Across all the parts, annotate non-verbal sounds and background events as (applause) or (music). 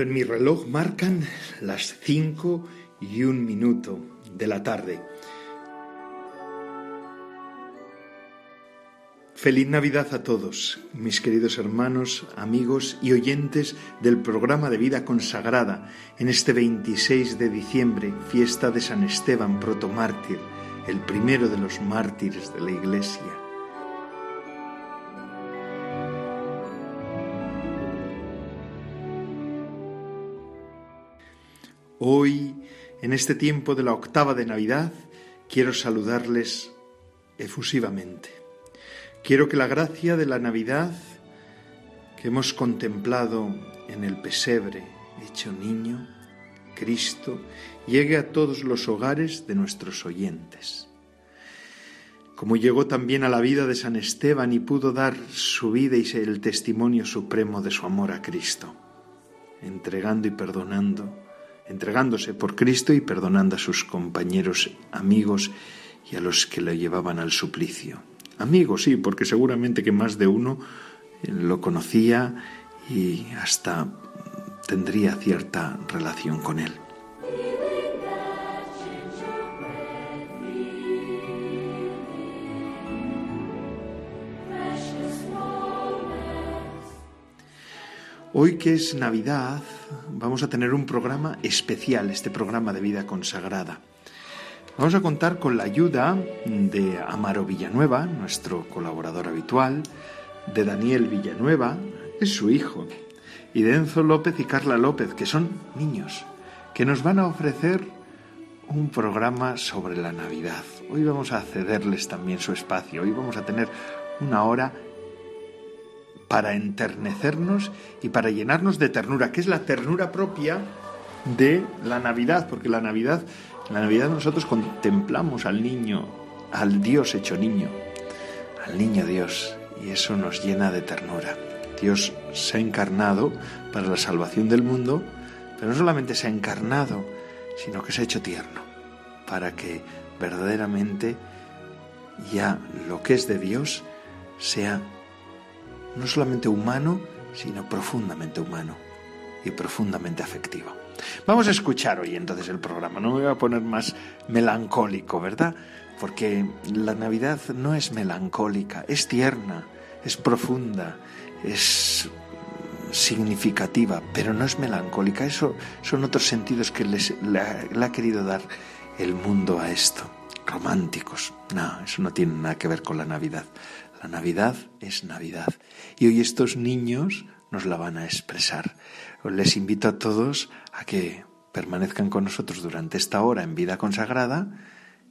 En mi reloj marcan las cinco y un minuto de la tarde. Feliz Navidad a todos, mis queridos hermanos, amigos y oyentes del programa de vida consagrada en este 26 de diciembre, fiesta de San Esteban protomártir, el primero de los mártires de la Iglesia. Hoy, en este tiempo de la octava de Navidad, quiero saludarles efusivamente. Quiero que la gracia de la Navidad que hemos contemplado en el pesebre hecho niño, Cristo, llegue a todos los hogares de nuestros oyentes. Como llegó también a la vida de San Esteban y pudo dar su vida y el testimonio supremo de su amor a Cristo, entregando y perdonando entregándose por Cristo y perdonando a sus compañeros, amigos y a los que lo llevaban al suplicio. Amigos, sí, porque seguramente que más de uno eh, lo conocía y hasta tendría cierta relación con él. Hoy que es Navidad, vamos a tener un programa especial, este programa de vida consagrada. Vamos a contar con la ayuda de Amaro Villanueva, nuestro colaborador habitual, de Daniel Villanueva, es su hijo, y de Enzo López y Carla López, que son niños, que nos van a ofrecer un programa sobre la Navidad. Hoy vamos a cederles también su espacio, hoy vamos a tener una hora para enternecernos y para llenarnos de ternura, que es la ternura propia de la Navidad, porque la Navidad, la Navidad nosotros contemplamos al niño, al Dios hecho niño, al niño Dios, y eso nos llena de ternura. Dios se ha encarnado para la salvación del mundo, pero no solamente se ha encarnado, sino que se ha hecho tierno, para que verdaderamente ya lo que es de Dios sea no solamente humano, sino profundamente humano y profundamente afectivo. Vamos a escuchar hoy entonces el programa, no me voy a poner más melancólico, ¿verdad? Porque la Navidad no es melancólica, es tierna, es profunda, es significativa, pero no es melancólica. Eso son otros sentidos que les, le, le ha querido dar el mundo a esto. Románticos. No, eso no tiene nada que ver con la Navidad. La Navidad es Navidad. Y hoy estos niños nos la van a expresar. Les invito a todos a que permanezcan con nosotros durante esta hora en vida consagrada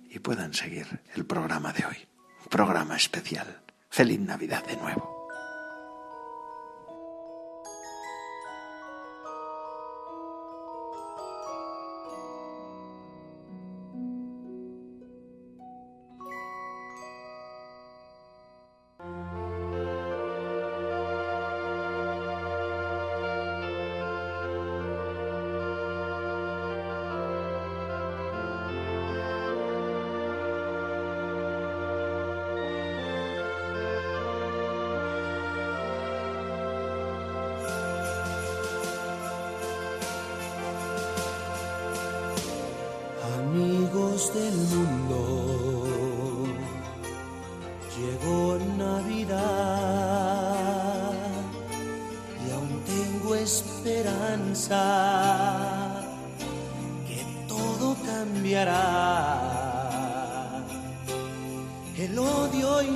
y puedan seguir el programa de hoy. Un programa especial. Feliz Navidad de nuevo.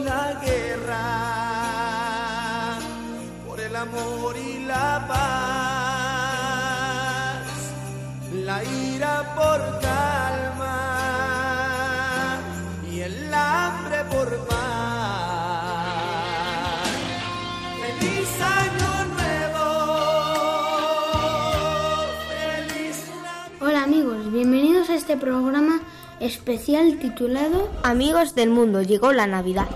la guerra, por el amor y la paz, la ira por calma y el hambre por paz. Feliz año nuevo. Feliz Hola amigos, bienvenidos a este programa especial titulado Amigos del mundo, llegó la Navidad.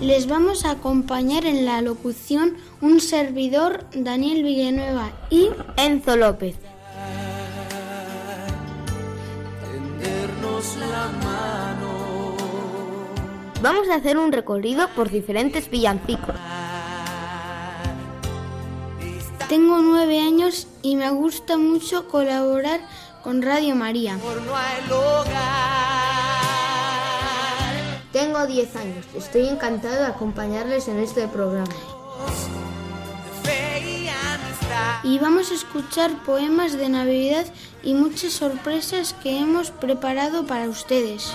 Les vamos a acompañar en la locución un servidor, Daniel Villanueva, y Enzo López. tendernos la mano. Vamos a hacer un recorrido por diferentes villancicos. Tengo nueve años y me gusta mucho colaborar con Radio María. Por no hay hogar. Tengo 10 años. Estoy encantado de acompañarles en este programa. Y vamos a escuchar poemas de Navidad y muchas sorpresas que hemos preparado para ustedes.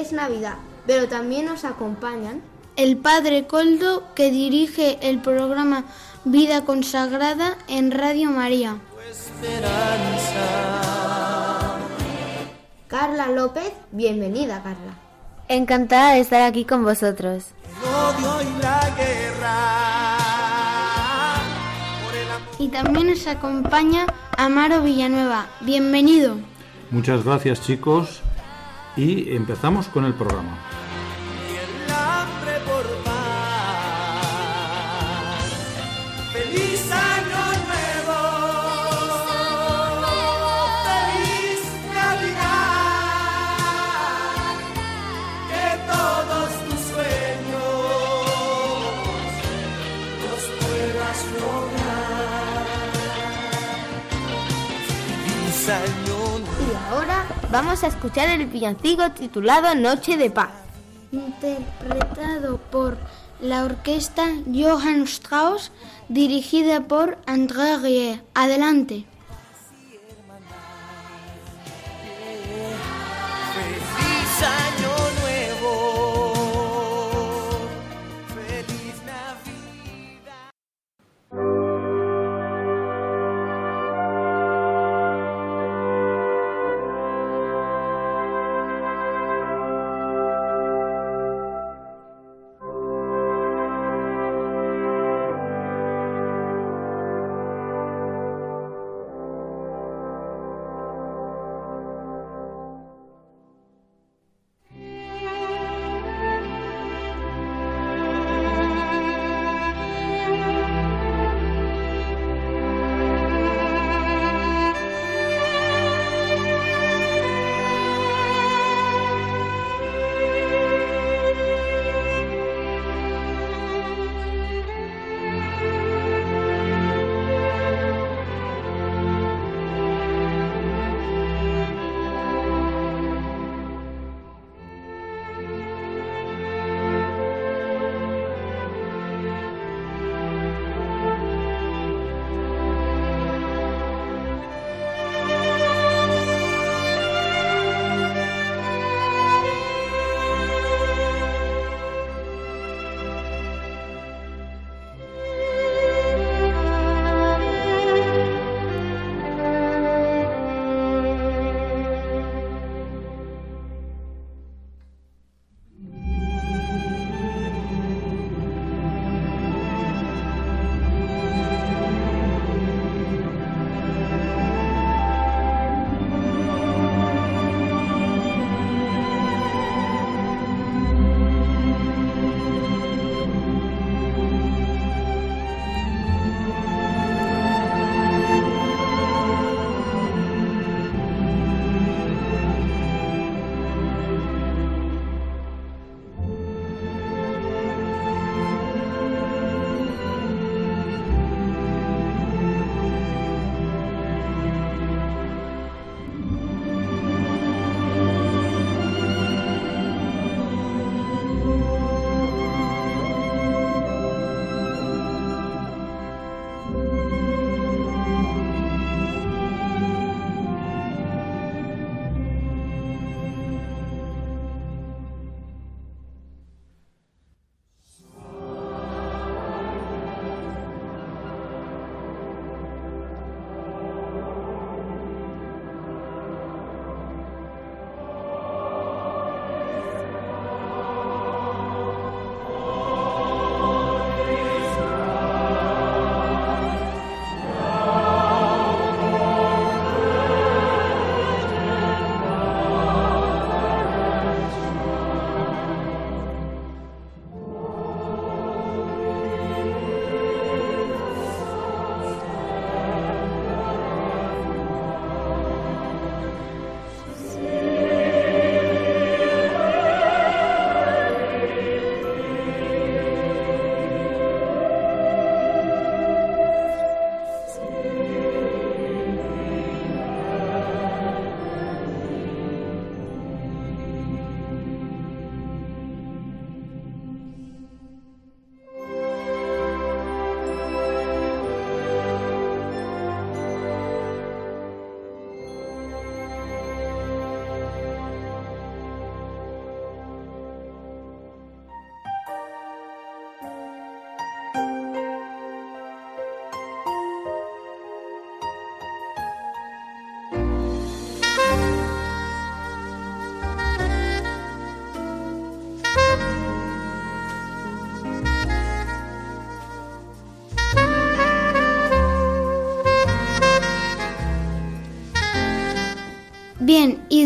Es Navidad, pero también nos acompañan El Padre Coldo que dirige el programa Vida Consagrada en Radio María. Esperanza. Carla López. Bienvenida, Carla. Encantada de estar aquí con vosotros. El odio y la guerra. Por el amor. Y también nos acompaña Amaro Villanueva. Bienvenido. Muchas gracias chicos y empezamos con el programa. Vamos a escuchar el villancico titulado Noche de Paz. Interpretado por la orquesta Johann Strauss, dirigida por André Rieu. Adelante.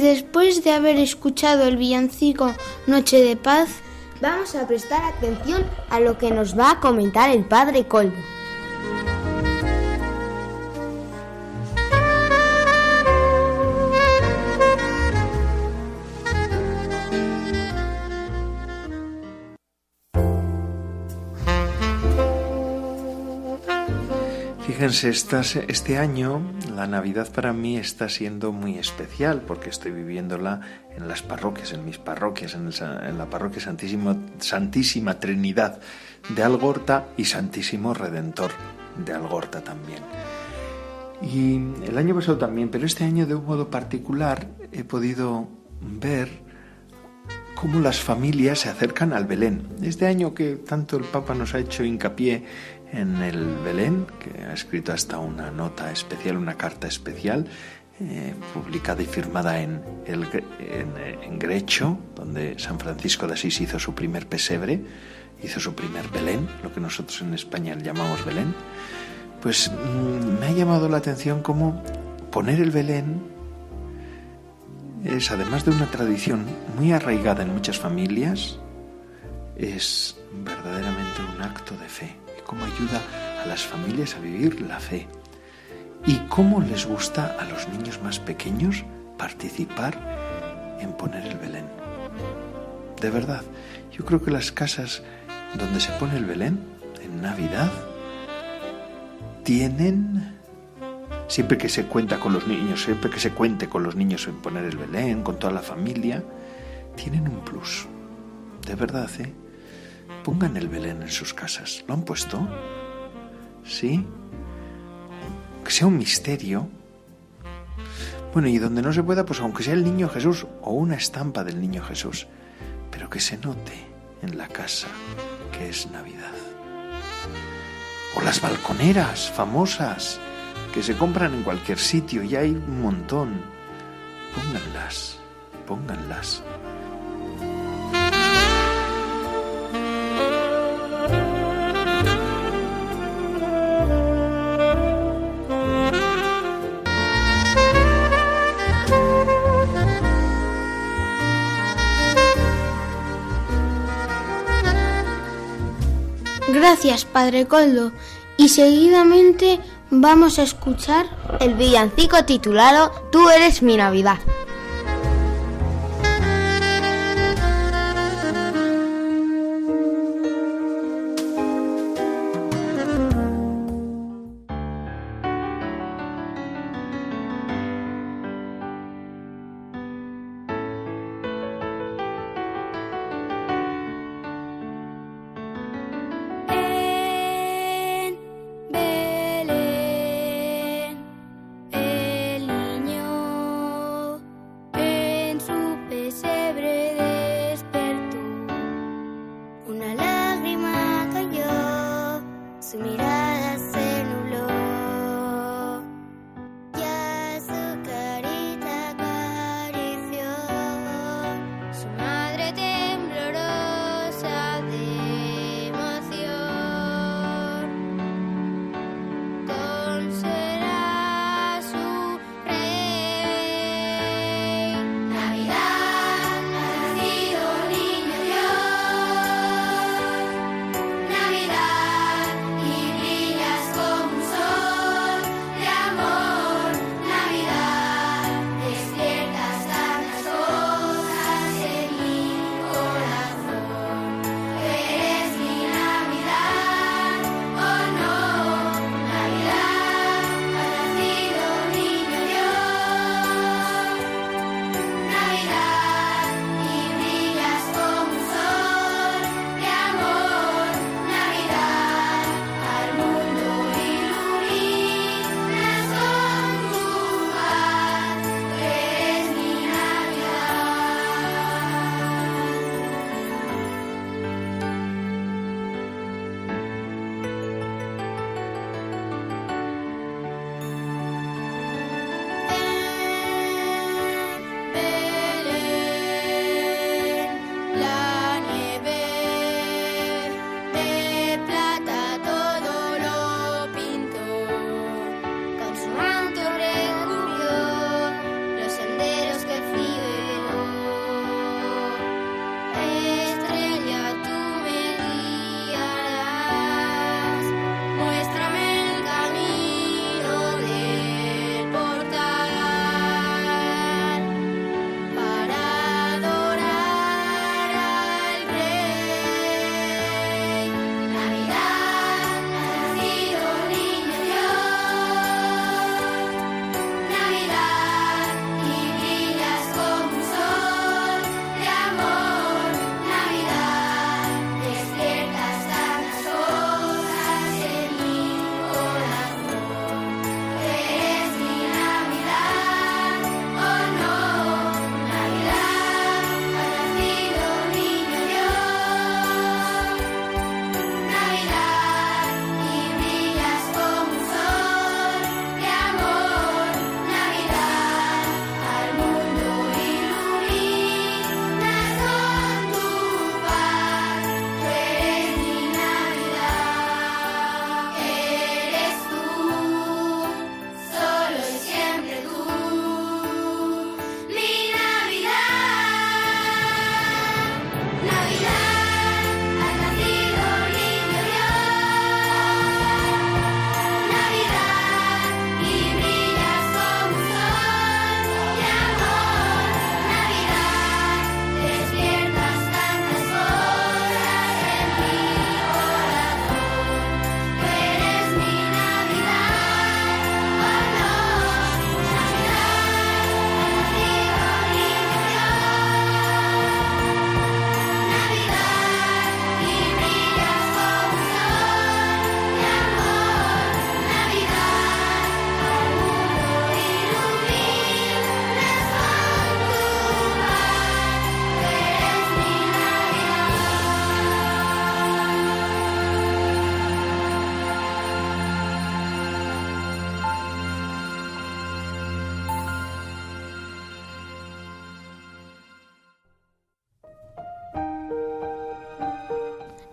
Después de haber escuchado el villancico Noche de Paz, vamos a prestar atención a lo que nos va a comentar el Padre Coldo. Fíjense, este año la Navidad para mí está siendo muy especial porque estoy viviéndola en las parroquias, en mis parroquias, en, la parroquia Santísima Trinidad de Algorta y Santísimo Redentor de Algorta también. Y el año pasado también, pero este año de un modo particular he podido ver cómo las familias se acercan al Belén. Este año que tanto el Papa nos ha hecho hincapié en el Belén, que ha escrito hasta una nota especial, una carta especial, eh, publicada y firmada en, el, en, Grecho, donde San Francisco de Asís hizo su primer pesebre, hizo su primer Belén, lo que nosotros en España llamamos Belén, pues mm, me ha llamado la atención cómo poner el Belén es, además de una tradición muy arraigada en muchas familias, es verdaderamente un acto de fe cómo ayuda a las familias a vivir la fe y cómo les gusta a los niños más pequeños participar en poner el Belén. De verdad, yo creo que las casas donde se pone el Belén en Navidad tienen siempre que se cuenta con los niños, siempre que se cuente con los niños en poner el Belén, con toda la familia, tienen un plus. De verdad, ¿eh? Pongan el Belén en sus casas. ¿Lo han puesto? ¿Sí? Que sea un misterio. Bueno, y donde no se pueda, pues aunque sea el niño Jesús o una estampa del niño Jesús, pero que se note en la casa que es Navidad. O las balconeras famosas que se compran en cualquier sitio y hay un montón. Pónganlas, pónganlas. Gracias, Padre Coldo. Y seguidamente vamos a escuchar el villancico titulado Tú eres mi Navidad.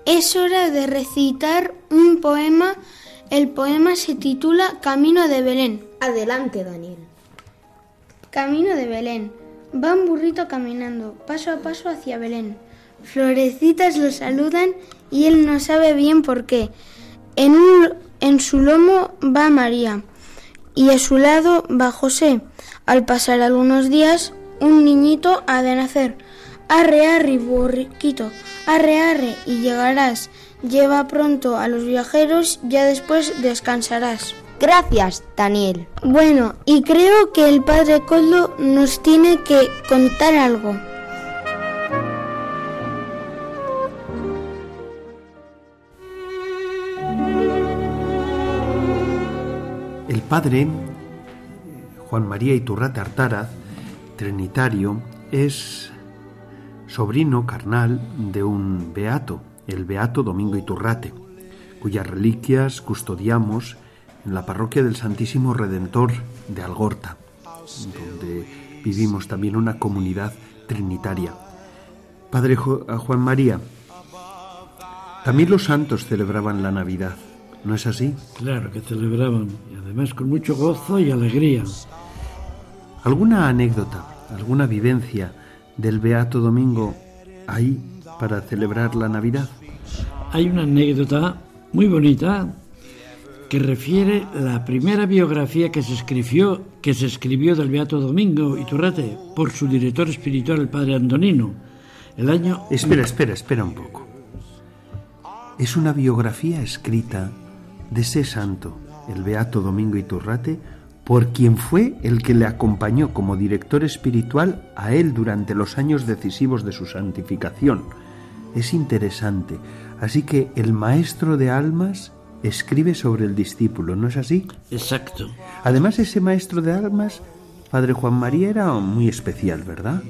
Es hora de recitar un poema. El poema se titula Camino de Belén. Adelante, Daniel. Camino de Belén. Va un burrito caminando, paso a paso hacia Belén. Florecitas lo saludan y él no sabe bien por qué. En, un, en su lomo va María y a su lado va José. Al pasar algunos días, un niñito ha de nacer. Arre, arre, burriquito, arre, arre, y llegarás. Lleva pronto a los viajeros, ya después descansarás. Gracias, Daniel. Bueno, y creo que el padre Coldo nos tiene que contar algo. El padre Juan María Iturrate Artaraz, trinitario, es sobrino carnal de un beato, el beato Domingo Iturrate, cuyas reliquias custodiamos en la parroquia del Santísimo Redentor de Algorta, donde vivimos también una comunidad trinitaria. Padre Juan María, también los santos celebraban la Navidad, ¿no es así? Claro que celebraban, y además con mucho gozo y alegría. ¿Alguna anécdota, alguna vivencia del Beato Domingo ahí para celebrar la Navidad? Hay una anécdota muy bonita que refiere la primera biografía que se escribió, que se escribió del Beato Domingo Iturrate por su director espiritual, el padre Antonino. El año. Espera, espera, espera un poco. Es una biografía escrita de ese santo, el Beato Domingo Iturrate, por quien fue el que le acompañó como director espiritual a él durante los años decisivos de su santificación. Es interesante. Así que el maestro de almas escribe sobre el discípulo, ¿no es así? Exacto. Además, ese maestro de almas, Padre Juan María, era muy especial, ¿verdad?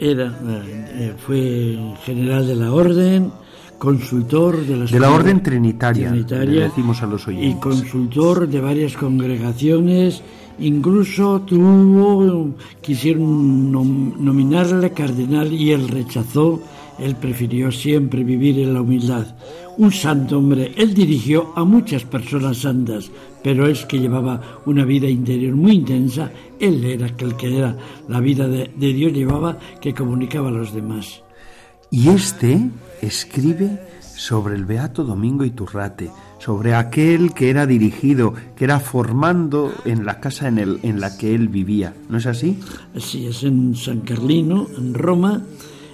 Era, eh, fue general de la orden, consultor de, de la orden trinitaria, trinitaria decimos a los oyentes. y consultor de varias congregaciones. Incluso tuvo quisieron nominarle cardenal y él rechazó. Él prefirió siempre vivir en la humildad. Un santo hombre. Él dirigió a muchas personas santas pero es que llevaba una vida interior muy intensa. Él era aquel que era. La vida de, de Dios llevaba que comunicaba a los demás. Y este escribe sobre el Beato Domingo Iturrate, sobre aquel que era dirigido, que era formando en la casa en, el, en la que él vivía. ¿No es así? Así es, en San Carlino, en Roma,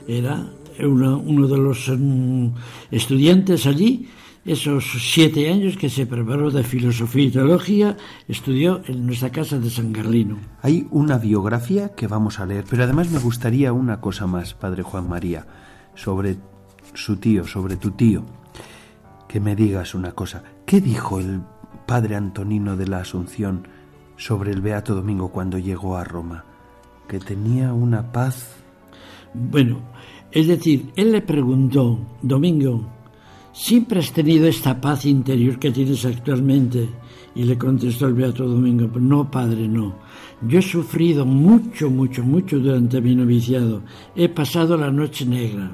era uno de los um, estudiantes allí, esos siete años que se preparó de filosofía y teología, estudió en nuestra casa de San Carlino. Hay una biografía que vamos a leer, pero además me gustaría una cosa más, Padre Juan María sobre su tío, sobre tu tío, que me digas una cosa. ¿Qué dijo el padre Antonino de la Asunción sobre el Beato Domingo cuando llegó a Roma? Que tenía una paz. Bueno, es decir, él le preguntó, Domingo, ¿siempre has tenido esta paz interior que tienes actualmente? Y le contestó el Beato Domingo, no, padre, no. Yo he sufrido mucho, mucho, mucho durante mi noviciado. He pasado la noche negra.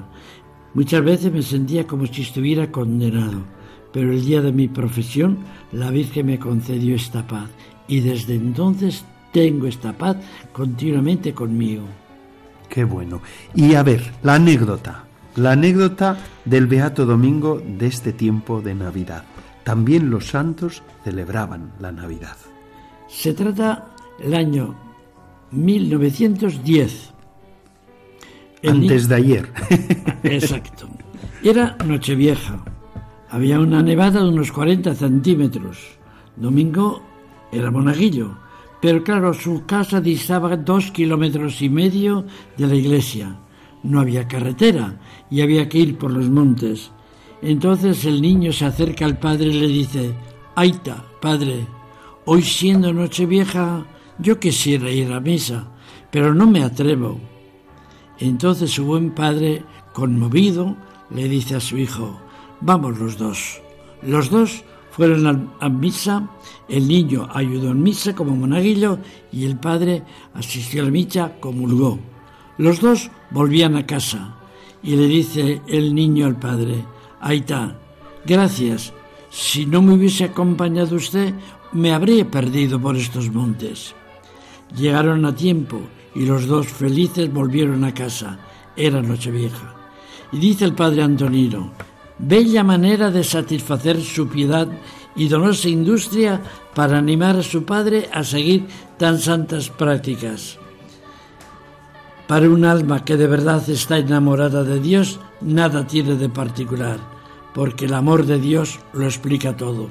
Muchas veces me sentía como si estuviera condenado, pero el día de mi profesión la Virgen me concedió esta paz y desde entonces tengo esta paz continuamente conmigo. Qué bueno. Y a ver, la anécdota, la anécdota del Beato Domingo de este tiempo de Navidad. También los santos celebraban la Navidad. Se trata el año 1910 antes de ayer. (laughs) Exacto. Era Nochevieja. Había una nevada de unos 40 centímetros. Domingo era monaguillo, pero claro, su casa distaba dos kilómetros y medio de la iglesia. No había carretera y había que ir por los montes. Entonces el niño se acerca al padre y le dice, Aita, padre, hoy siendo Nochevieja, yo quisiera ir a misa, pero no me atrevo. Entonces su buen padre, conmovido, le dice a su hijo, vamos los dos. Los dos fueron a misa, el niño ayudó en misa como monaguillo y el padre asistió a la misa, comulgó. Los dos volvían a casa y le dice el niño al padre, Aita, gracias. Si no me hubiese acompañado usted, me habría perdido por estos montes. Llegaron a tiempo y los dos felices volvieron a casa. Era Nochevieja. Y dice el padre Antonino, bella manera de satisfacer su piedad y donosa industria para animar a su padre a seguir tan santas prácticas. Para un alma que de verdad está enamorada de Dios, nada tiene de particular, porque el amor de Dios lo explica todo.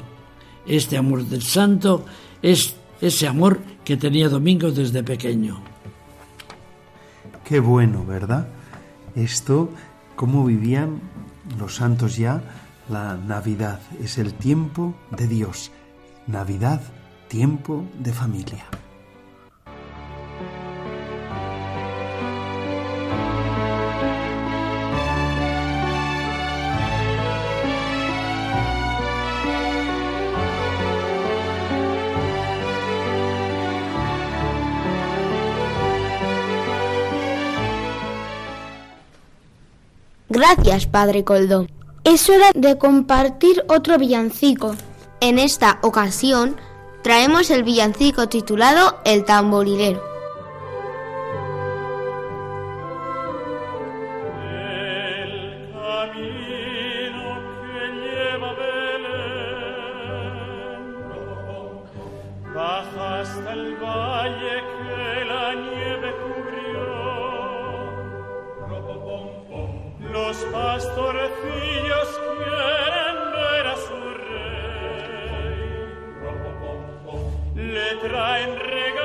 Este amor del santo es ese amor que tenía Domingo desde pequeño. Qué bueno, ¿verdad? Esto, cómo vivían los santos ya la Navidad. Es el tiempo de Dios. Navidad, tiempo de familia. Gracias, Padre Coldo. Es hora de compartir otro villancico. En esta ocasión traemos el villancico titulado El tamborilero. Le traen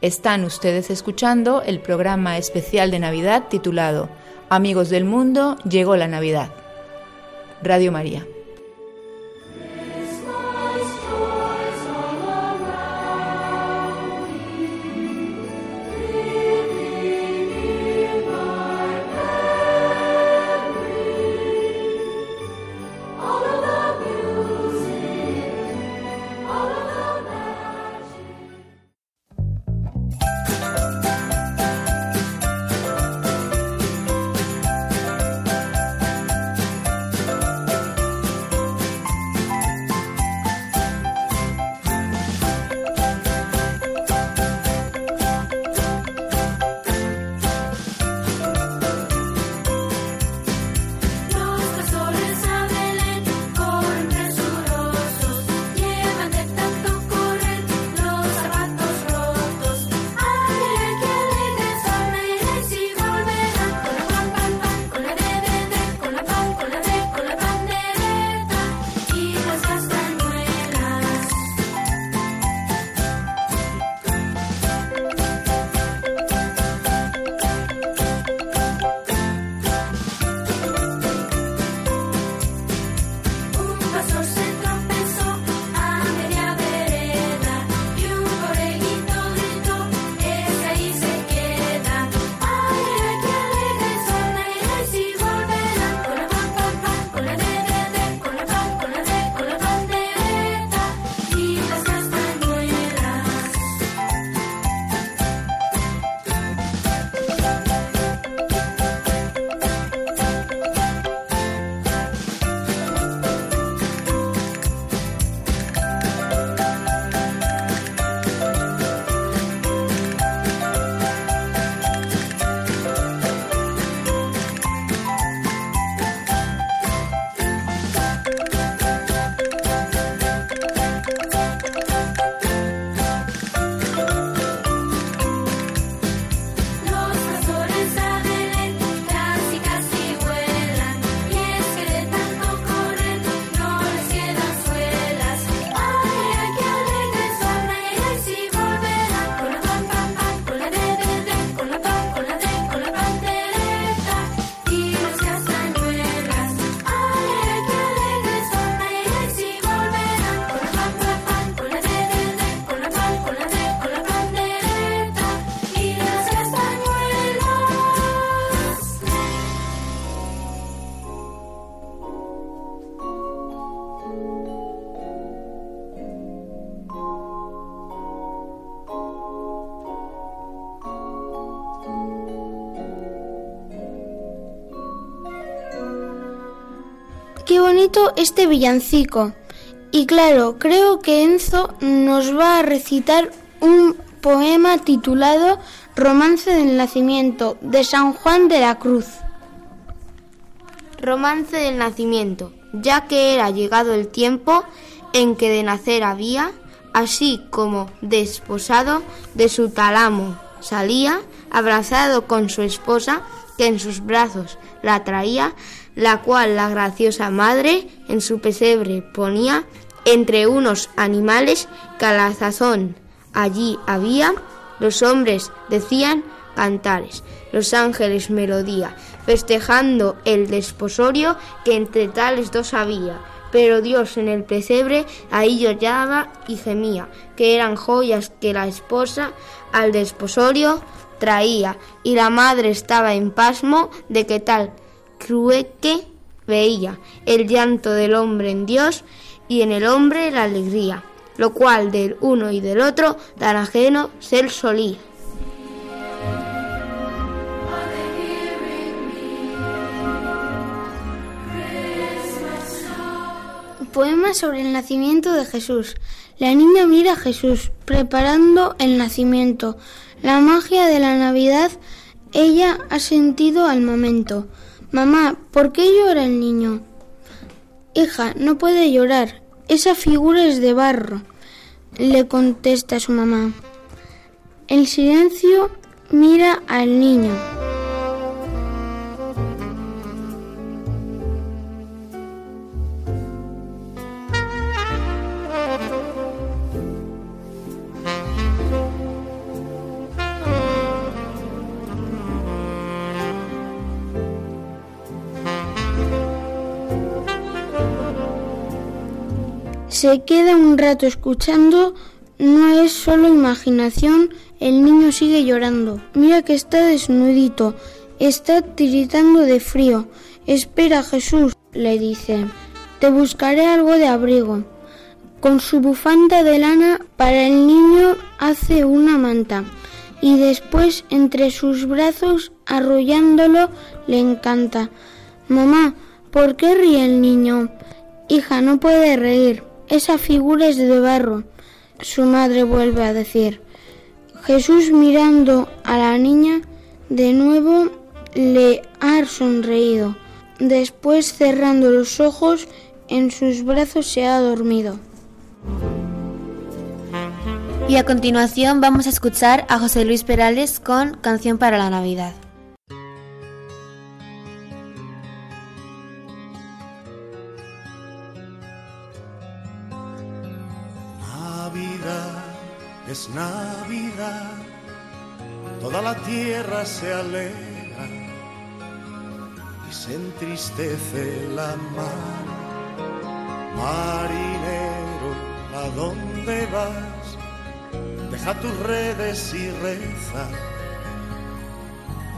Están ustedes escuchando el programa especial de Navidad titulado Amigos del Mundo, llegó la Navidad. Radio María. Este villancico. Y claro, creo que Enzo nos va a recitar un poema titulado Romance del Nacimiento de San Juan de la Cruz. Romance del nacimiento, ya que era llegado el tiempo en que de nacer había, así como desposado de su talamo salía, abrazado con su esposa, que en sus brazos la traía, la cual la graciosa madre en su pesebre ponía entre unos animales que a la sazón allí había, los hombres decían cantares, los ángeles melodía, festejando el desposorio que entre tales dos había. Pero Dios en el pesebre ahí lloraba y gemía, que eran joyas que la esposa al desposorio traía, y la madre estaba en pasmo de que tal crueque veía el llanto del hombre en Dios y en el hombre la alegría, lo cual del uno y del otro tan ajeno ser solía. Poema sobre el nacimiento de Jesús. La niña mira a Jesús preparando el nacimiento. La magia de la Navidad ella ha sentido al momento. Mamá, ¿por qué llora el niño? Hija, no puede llorar. Esa figura es de barro, le contesta su mamá. El silencio mira al niño. Se queda un rato escuchando, no es solo imaginación, el niño sigue llorando. Mira que está desnudito, está tiritando de frío. Espera, Jesús, le dice, te buscaré algo de abrigo. Con su bufanda de lana para el niño hace una manta y después entre sus brazos arrullándolo le encanta. Mamá, ¿por qué ríe el niño? Hija, no puede reír. Esa figura es de barro. Su madre vuelve a decir. Jesús mirando a la niña de nuevo le ha sonreído. Después cerrando los ojos en sus brazos se ha dormido. Y a continuación vamos a escuchar a José Luis Perales con Canción para la Navidad. Es Navidad, toda la tierra se alegra y se entristece la mar. Marinero, ¿a dónde vas? Deja tus redes y reza.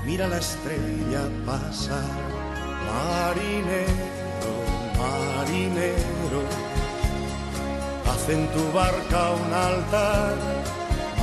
Mira la estrella pasar. Marinero, marinero, haz en tu barca un altar.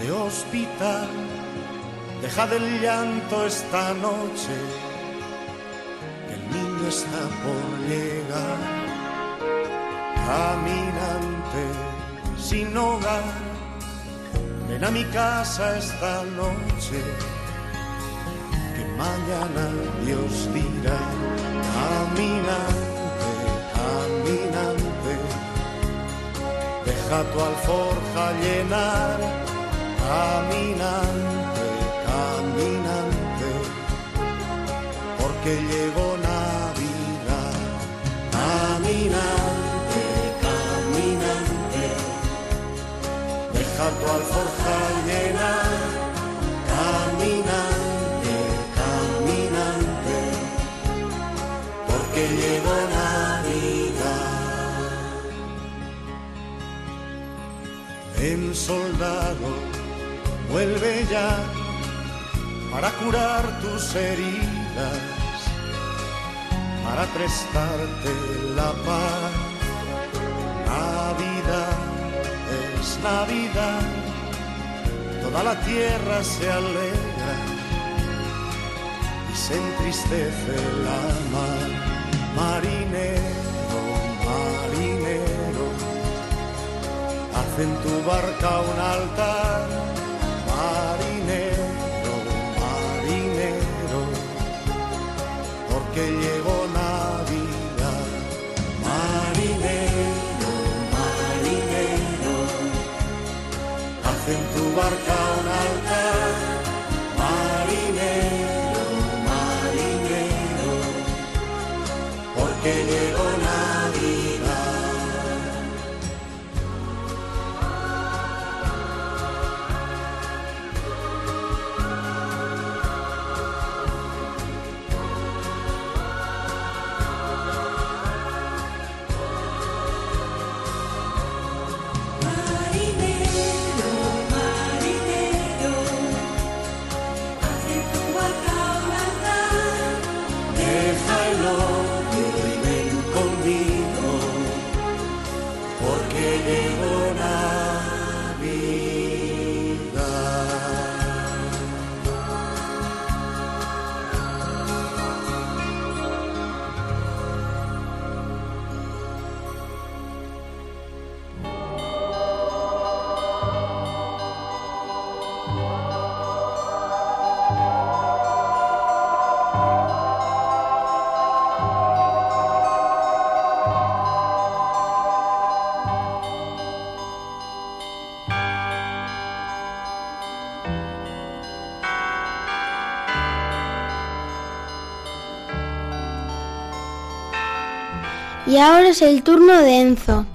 de hospital, deja del llanto esta noche, que el niño está por llegar. Caminante sin hogar, ven a mi casa esta noche, que mañana Dios dirá. Caminante, caminante, deja tu alforja llenar. Caminante, caminante, porque llegó Navidad. Caminante, caminante, deja tu alforja llena. Caminante, caminante, porque llegó Navidad. El soldado vuelve ya para curar tus heridas, para prestarte la paz. Navidad es Navidad, toda la tierra se alegra y se entristece la mar. Marinero, marinero, haz en tu barca un altar. Porque llegó Navidad. Marinero, marinero, haz en tu barca Y ahora es el turno de Enzo.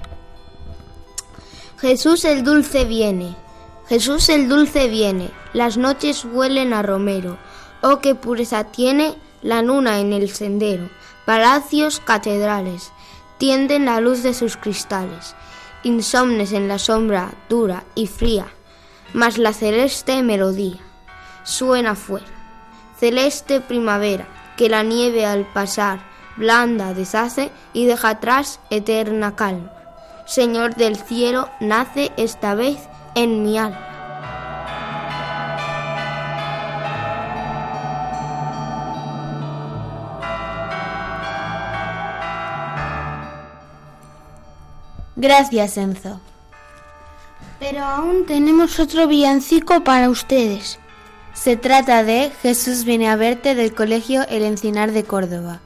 Jesús el dulce viene, Jesús el dulce viene, las noches huelen a romero. Oh, qué pureza tiene la luna en el sendero. Palacios, catedrales, tienden la luz de sus cristales, insomnes en la sombra dura y fría, mas la celeste melodía suena fuera. Celeste primavera, que la nieve al pasar blanda deshace y deja atrás eterna calma. Señor del cielo, nace esta vez en mi alma. Gracias, Enzo. Pero aún tenemos otro villancico para ustedes. Se trata de Jesús viene a verte del Colegio El Encinar de Córdoba.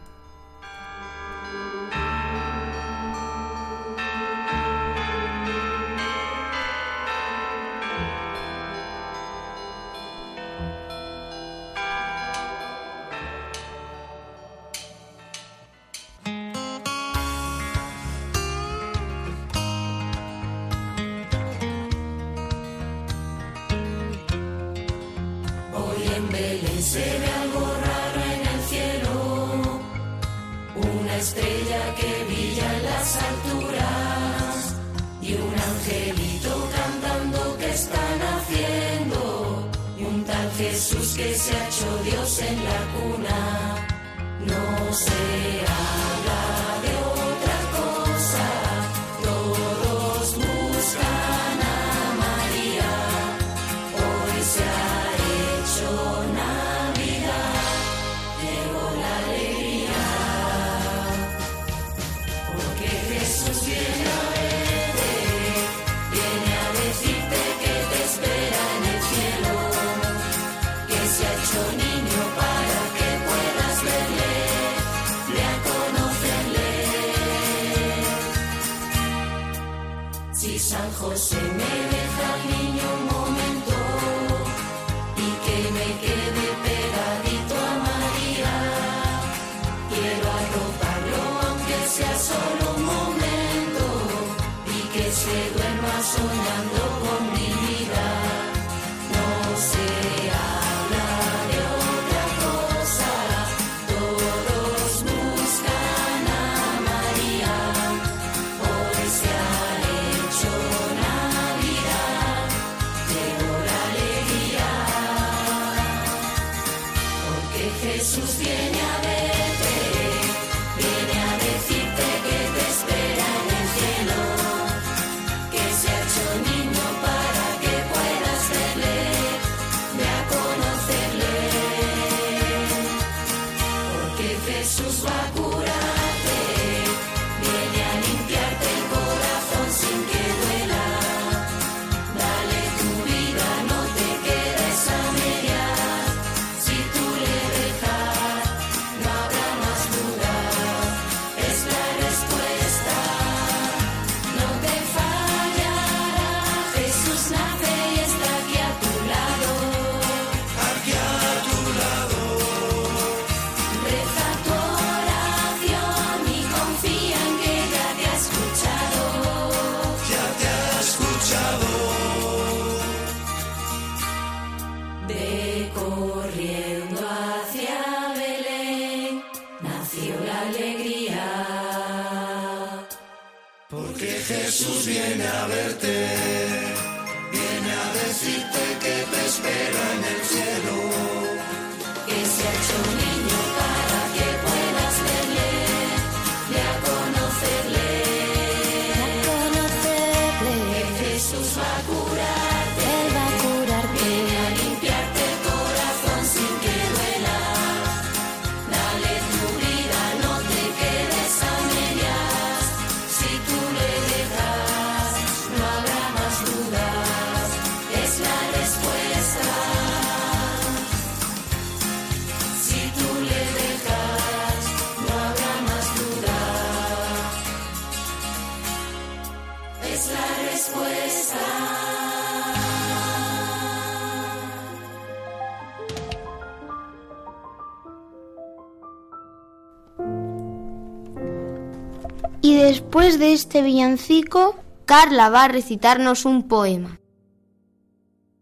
Después de este villancico, Carla va a recitarnos un poema.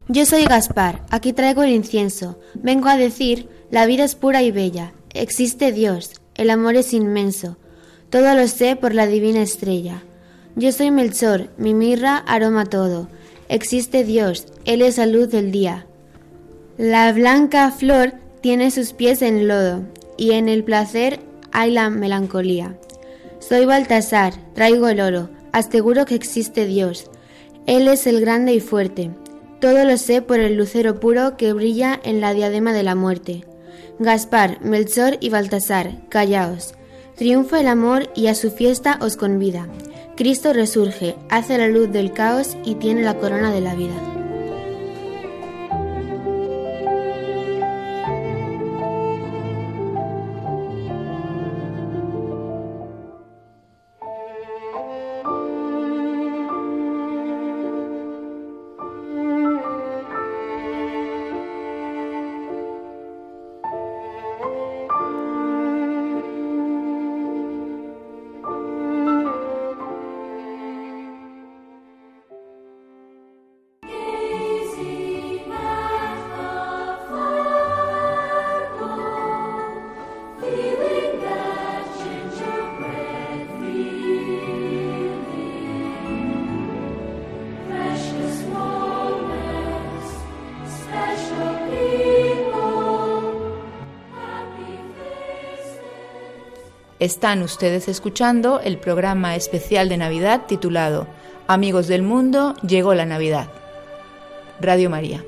Yo soy Gaspar, aquí traigo el incienso. Vengo a decir, la vida es pura y bella. Existe Dios, el amor es inmenso. Todo lo sé por la divina estrella. Yo soy Melchor, mi mirra aroma todo. Existe Dios, Él es la luz del día. La blanca flor tiene sus pies en lodo, y en el placer hay la melancolía. Soy Baltasar, traigo el oro, aseguro que existe Dios. Él es el grande y fuerte. Todo lo sé por el lucero puro que brilla en la diadema de la muerte. Gaspar, Melchor y Baltasar, callaos. Triunfa el amor y a su fiesta os convida. Cristo resurge, hace la luz del caos y tiene la corona de la vida. Están ustedes escuchando el programa especial de Navidad titulado Amigos del Mundo, llegó la Navidad. Radio María.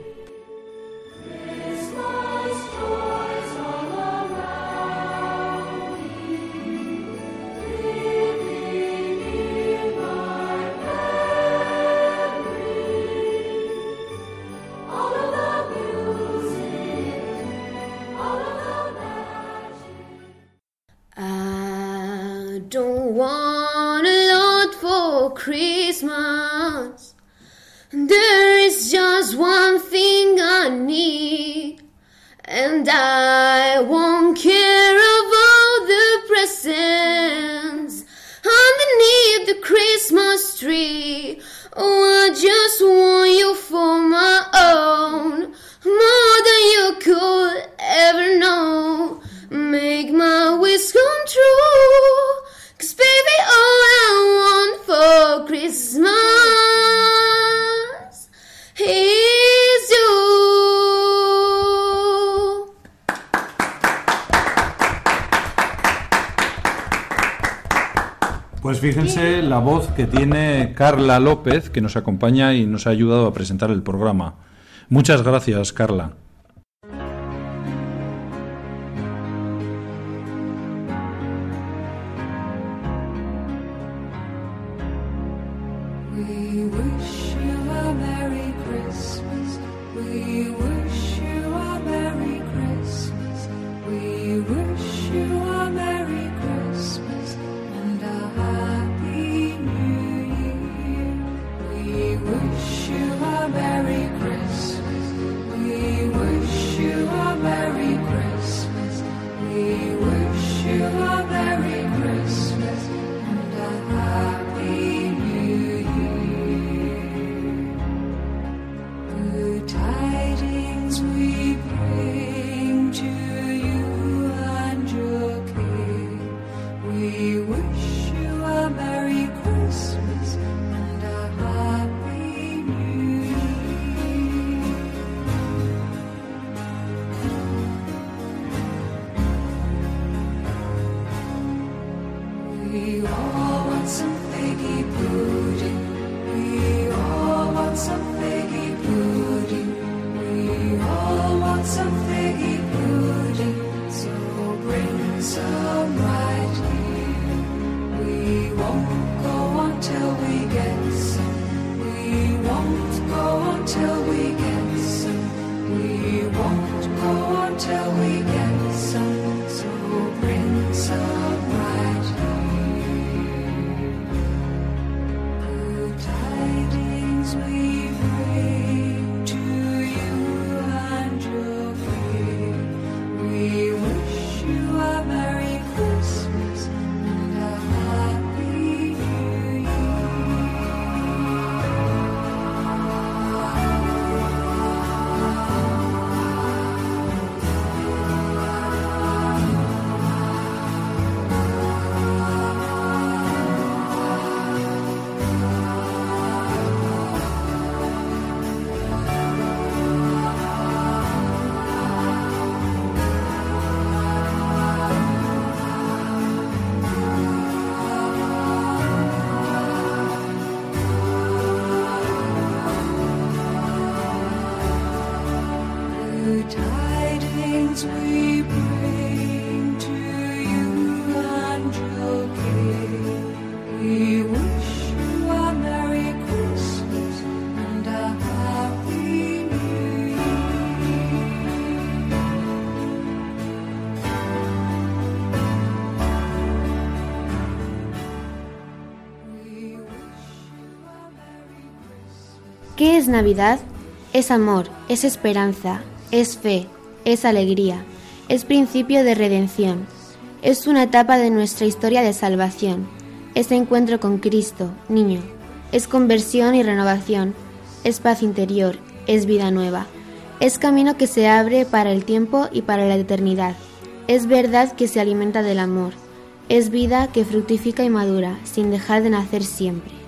Que tiene Carla López, que nos acompaña y nos ha ayudado a presentar el programa. Muchas gracias, Carla. Navidad? Es amor, es esperanza, es fe, es alegría, es principio de redención, es una etapa de nuestra historia de salvación, es encuentro con Cristo, niño, es conversión y renovación, es paz interior, es vida nueva, es camino que se abre para el tiempo y para la eternidad, es verdad que se alimenta del amor, es vida que fructifica y madura sin dejar de nacer siempre.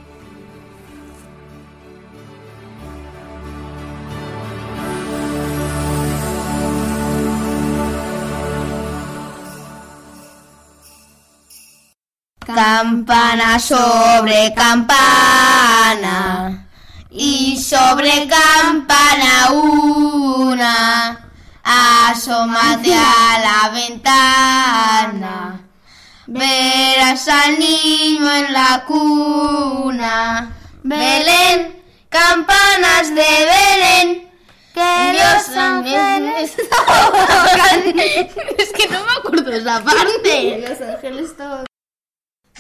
Campana sobre campana y sobre campana una, asómate a la ventana, verás al niño en la cuna. Belén, campanas de Belén, que los ángeles (laughs) tocan. Es que no me acuerdo de esa (laughs) parte. Los ángeles tocan.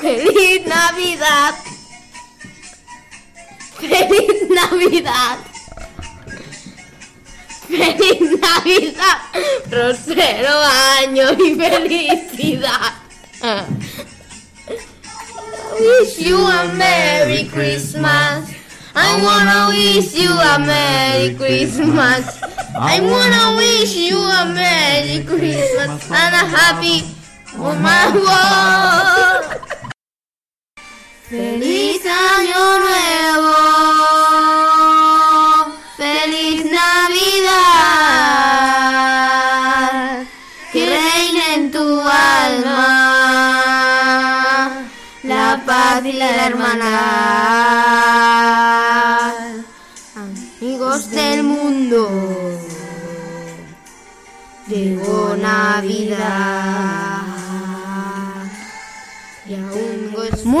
Feliz Navidad. Feliz Navidad. Feliz Navidad. Próspero año y felicidad. wish you a Merry Christmas. I wanna wish you a Merry Christmas. I wanna wish you a Merry Christmas and a Happy Oh my. Feliz Año Nuevo. Feliz Navidad. Que reine en tu alma la paz y la hermandad.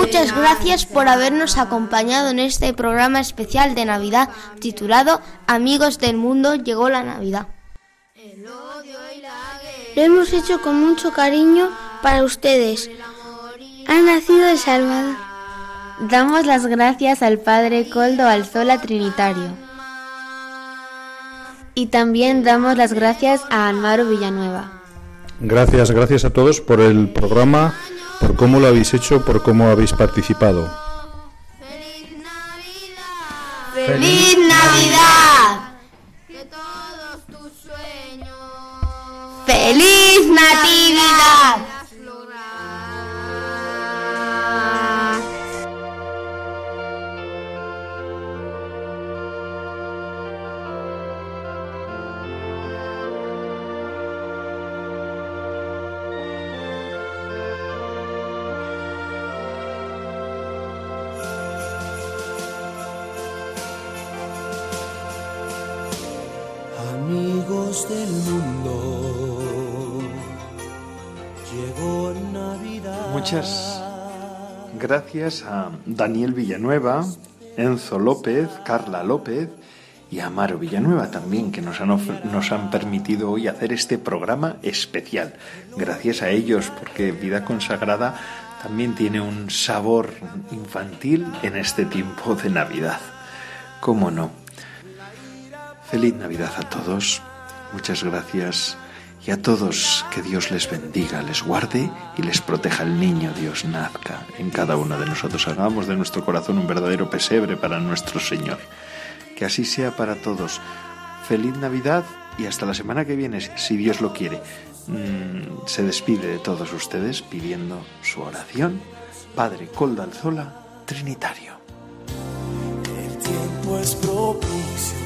Muchas gracias por habernos acompañado en este programa especial de Navidad titulado Amigos del Mundo, llegó la Navidad. Lo hemos hecho con mucho cariño para ustedes. Ha nacido El Salvador. Damos las gracias al Padre Coldo Alzola Trinitario. Y también damos las gracias a Almaro Villanueva. Gracias, gracias a todos por el programa por cómo lo habéis hecho, por cómo habéis participado. ¡Feliz Navidad! Que todos tus sueños. ¡Feliz Natividad! Muchas gracias a Daniel Villanueva, Enzo López, Carla López y a Amaro Villanueva también, que nos han, permitido hoy hacer este programa especial. Gracias a ellos, porque Vida Consagrada también tiene un sabor infantil en este tiempo de Navidad. ¿Cómo no? Feliz Navidad a todos. Muchas gracias. Y a todos que Dios les bendiga, les guarde y les proteja el niño Dios nazca en cada uno de nosotros. Hagamos de nuestro corazón un verdadero pesebre para nuestro Señor. Que así sea para todos. Feliz Navidad y hasta la semana que viene, si Dios lo quiere. Mm, se despide de todos ustedes pidiendo su oración. Padre Coldo Alzola, Trinitario. El tiempo es propicio